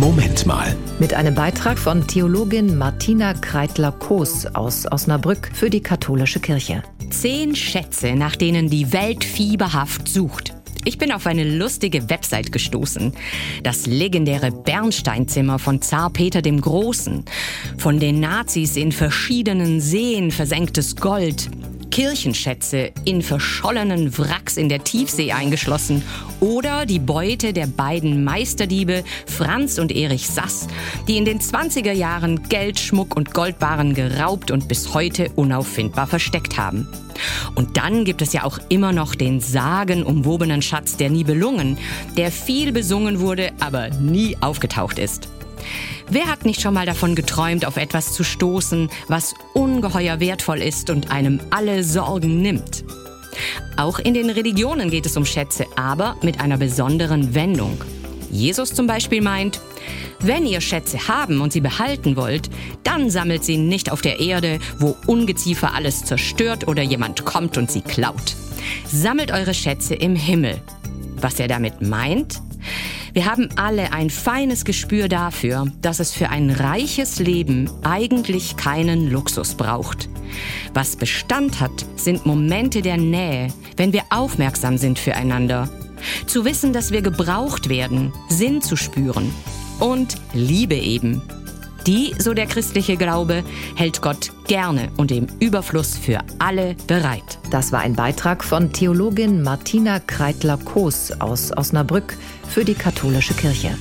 Moment mal. Mit einem Beitrag von Theologin Martina Kreitler-Koos aus Osnabrück für die katholische Kirche. Zehn Schätze, nach denen die Welt fieberhaft sucht. Ich bin auf eine lustige Website gestoßen. Das legendäre Bernsteinzimmer von Zar Peter dem Großen. Von den Nazis in verschiedenen Seen versenktes Gold. Kirchenschätze in verschollenen Wracks in der Tiefsee eingeschlossen oder die Beute der beiden Meisterdiebe Franz und Erich Sass, die in den 20er Jahren Geld, Schmuck und Goldbarren geraubt und bis heute unauffindbar versteckt haben. Und dann gibt es ja auch immer noch den sagenumwobenen Schatz der Nibelungen, der viel besungen wurde, aber nie aufgetaucht ist. Wer hat nicht schon mal davon geträumt, auf etwas zu stoßen, was ungeheuer wertvoll ist und einem alle Sorgen nimmt? Auch in den Religionen geht es um Schätze, aber mit einer besonderen Wendung. Jesus zum Beispiel meint, wenn ihr Schätze haben und sie behalten wollt, dann sammelt sie nicht auf der Erde, wo Ungeziefer alles zerstört oder jemand kommt und sie klaut. Sammelt eure Schätze im Himmel. Was er damit meint? Wir haben alle ein feines Gespür dafür, dass es für ein reiches Leben eigentlich keinen Luxus braucht. Was Bestand hat, sind Momente der Nähe, wenn wir aufmerksam sind füreinander. Zu wissen, dass wir gebraucht werden, Sinn zu spüren und Liebe eben. Die, so der christliche Glaube, hält Gott gerne und im Überfluss für alle bereit. Das war ein Beitrag von Theologin Martina Kreitler-Koos aus Osnabrück für die katholische Kirche.